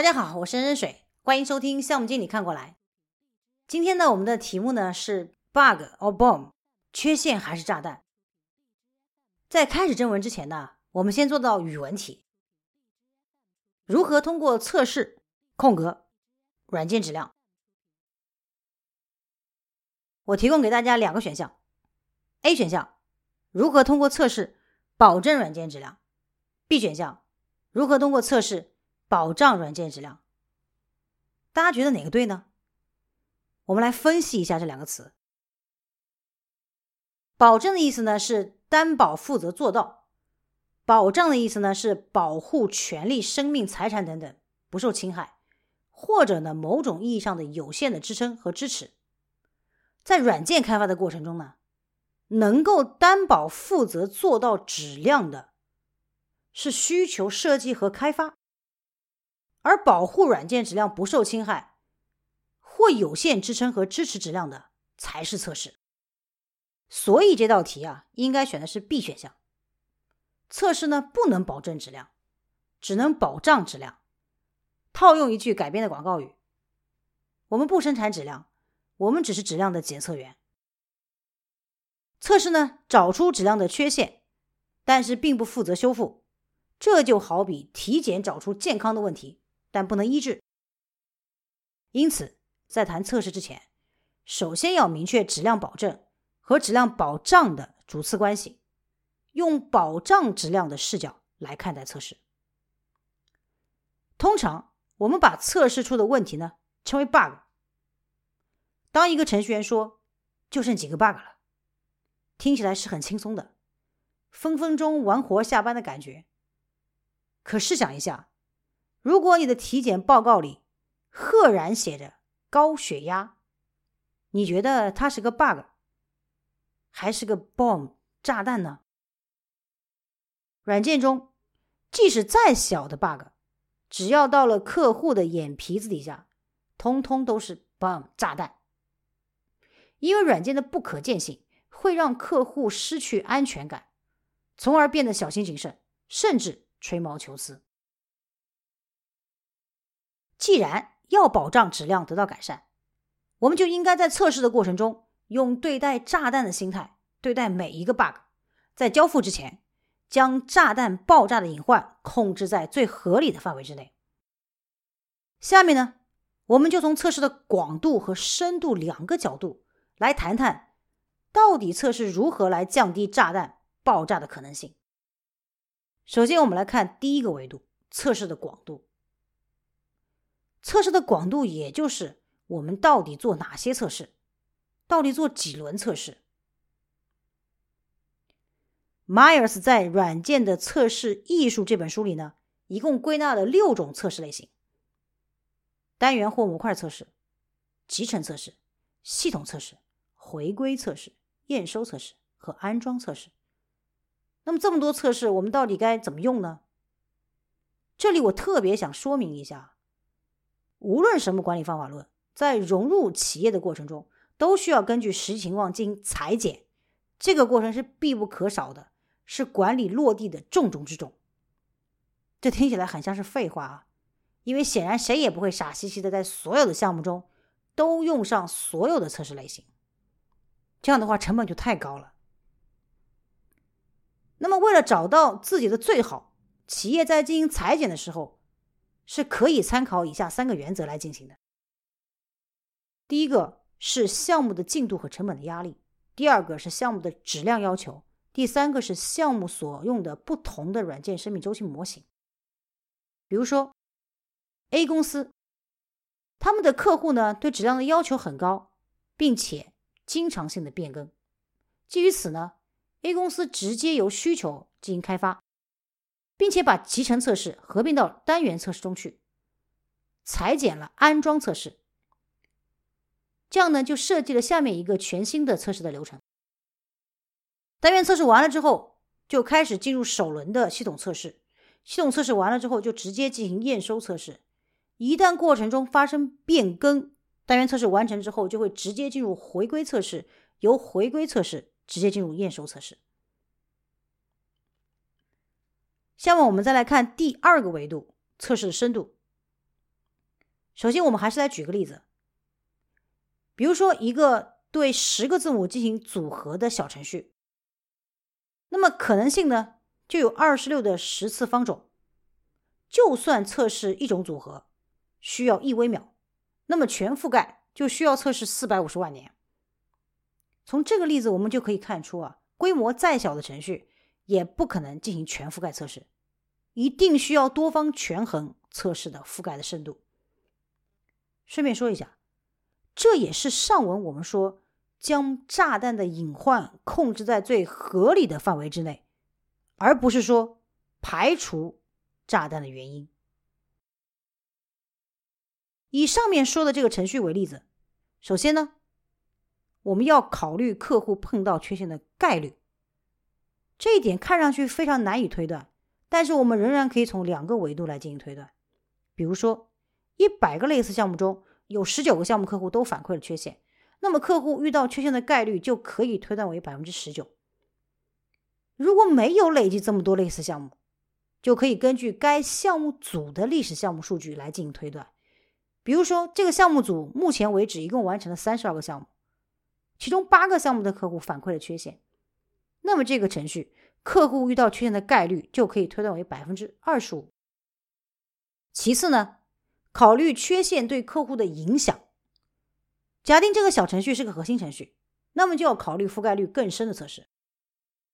大家好，我是任水，欢迎收听项目经理看过来。今天呢，我们的题目呢是 bug or bomb，缺陷还是炸弹？在开始正文之前呢，我们先做到语文题。如何通过测试空格软件质量？我提供给大家两个选项：A 选项，如何通过测试保证软件质量；B 选项，如何通过测试。保障软件质量，大家觉得哪个对呢？我们来分析一下这两个词。保证的意思呢是担保、负责做到；保障的意思呢是保护权利、生命、财产等等不受侵害，或者呢某种意义上的有限的支撑和支持。在软件开发的过程中呢，能够担保、负责做到质量的，是需求设计和开发。而保护软件质量不受侵害，或有限支撑和支持质量的才是测试。所以这道题啊，应该选的是 B 选项。测试呢不能保证质量，只能保障质量。套用一句改编的广告语：我们不生产质量，我们只是质量的检测员。测试呢找出质量的缺陷，但是并不负责修复。这就好比体检找出健康的问题。但不能医治，因此在谈测试之前，首先要明确质量保证和质量保障的主次关系，用保障质量的视角来看待测试。通常我们把测试出的问题呢称为 bug。当一个程序员说“就剩几个 bug 了”，听起来是很轻松的，分分钟完活下班的感觉。可试想一下。如果你的体检报告里赫然写着高血压，你觉得它是个 bug，还是个 bomb 炸弹呢？软件中，即使再小的 bug，只要到了客户的眼皮子底下，通通都是 bomb 炸弹。因为软件的不可见性会让客户失去安全感，从而变得小心谨慎，甚至吹毛求疵。既然要保障质量得到改善，我们就应该在测试的过程中用对待炸弹的心态对待每一个 bug，在交付之前，将炸弹爆炸的隐患控制在最合理的范围之内。下面呢，我们就从测试的广度和深度两个角度来谈谈，到底测试如何来降低炸弹爆炸的可能性。首先，我们来看第一个维度：测试的广度。测试的广度，也就是我们到底做哪些测试，到底做几轮测试。Myers 在《软件的测试艺术》这本书里呢，一共归纳了六种测试类型：单元或模块测试、集成测试、系统测试、回归测试、验收测试和安装测试。那么这么多测试，我们到底该怎么用呢？这里我特别想说明一下。无论什么管理方法论，在融入企业的过程中，都需要根据实际情况进行裁剪，这个过程是必不可少的，是管理落地的重中之重。这听起来很像是废话啊，因为显然谁也不会傻兮兮的在所有的项目中都用上所有的测试类型，这样的话成本就太高了。那么，为了找到自己的最好，企业在进行裁剪的时候。是可以参考以下三个原则来进行的。第一个是项目的进度和成本的压力，第二个是项目的质量要求，第三个是项目所用的不同的软件生命周期模型。比如说，A 公司，他们的客户呢对质量的要求很高，并且经常性的变更。基于此呢，A 公司直接由需求进行开发。并且把集成测试合并到单元测试中去，裁剪了安装测试，这样呢就设计了下面一个全新的测试的流程。单元测试完了之后，就开始进入首轮的系统测试。系统测试完了之后，就直接进行验收测试。一旦过程中发生变更，单元测试完成之后，就会直接进入回归测试，由回归测试直接进入验收测试。下面我们再来看第二个维度测试的深度。首先，我们还是来举个例子，比如说一个对十个字母进行组合的小程序，那么可能性呢就有二十六的十次方种。就算测试一种组合需要一微秒，那么全覆盖就需要测试四百五十万年。从这个例子我们就可以看出啊，规模再小的程序也不可能进行全覆盖测试，一定需要多方权衡测试的覆盖的深度。顺便说一下，这也是上文我们说将炸弹的隐患控制在最合理的范围之内，而不是说排除炸弹的原因。以上面说的这个程序为例子，首先呢，我们要考虑客户碰到缺陷的概率。这一点看上去非常难以推断，但是我们仍然可以从两个维度来进行推断，比如说。一百个类似项目中有十九个项目客户都反馈了缺陷，那么客户遇到缺陷的概率就可以推断为百分之十九。如果没有累计这么多类似项目，就可以根据该项目组的历史项目数据来进行推断。比如说，这个项目组目前为止一共完成了三十二个项目，其中八个项目的客户反馈了缺陷，那么这个程序客户遇到缺陷的概率就可以推断为百分之二十五。其次呢？考虑缺陷对客户的影响。假定这个小程序是个核心程序，那么就要考虑覆盖率更深的测试。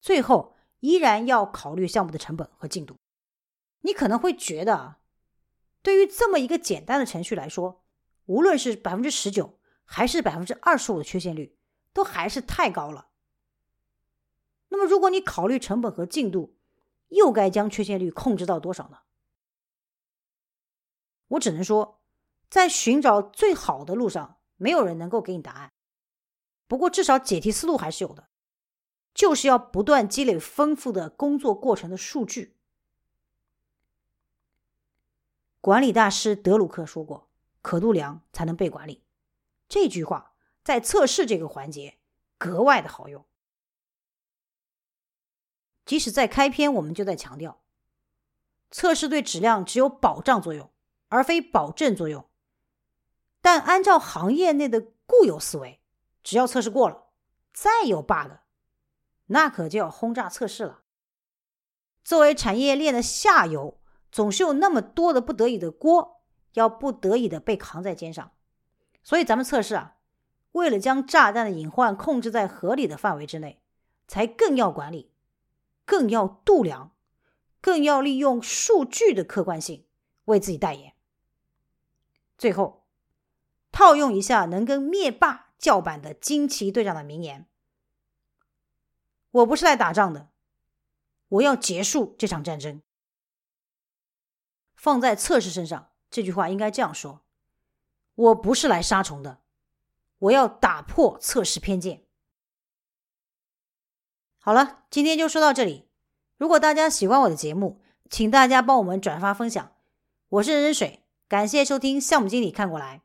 最后，依然要考虑项目的成本和进度。你可能会觉得啊，对于这么一个简单的程序来说，无论是百分之十九还是百分之二十五的缺陷率，都还是太高了。那么，如果你考虑成本和进度，又该将缺陷率控制到多少呢？我只能说，在寻找最好的路上，没有人能够给你答案。不过，至少解题思路还是有的，就是要不断积累丰富的工作过程的数据。管理大师德鲁克说过：“可度量才能被管理。”这句话在测试这个环节格外的好用。即使在开篇，我们就在强调，测试对质量只有保障作用。而非保证作用，但按照行业内的固有思维，只要测试过了，再有 bug，那可就要轰炸测试了。作为产业链的下游，总是有那么多的不得已的锅，要不得已的被扛在肩上。所以咱们测试啊，为了将炸弹的隐患控制在合理的范围之内，才更要管理，更要度量，更要利用数据的客观性为自己代言。最后，套用一下能跟灭霸叫板的惊奇队长的名言：“我不是来打仗的，我要结束这场战争。”放在测试身上，这句话应该这样说：“我不是来杀虫的，我要打破测试偏见。”好了，今天就说到这里。如果大家喜欢我的节目，请大家帮我们转发分享。我是任水。感谢收听，项目经理看过来。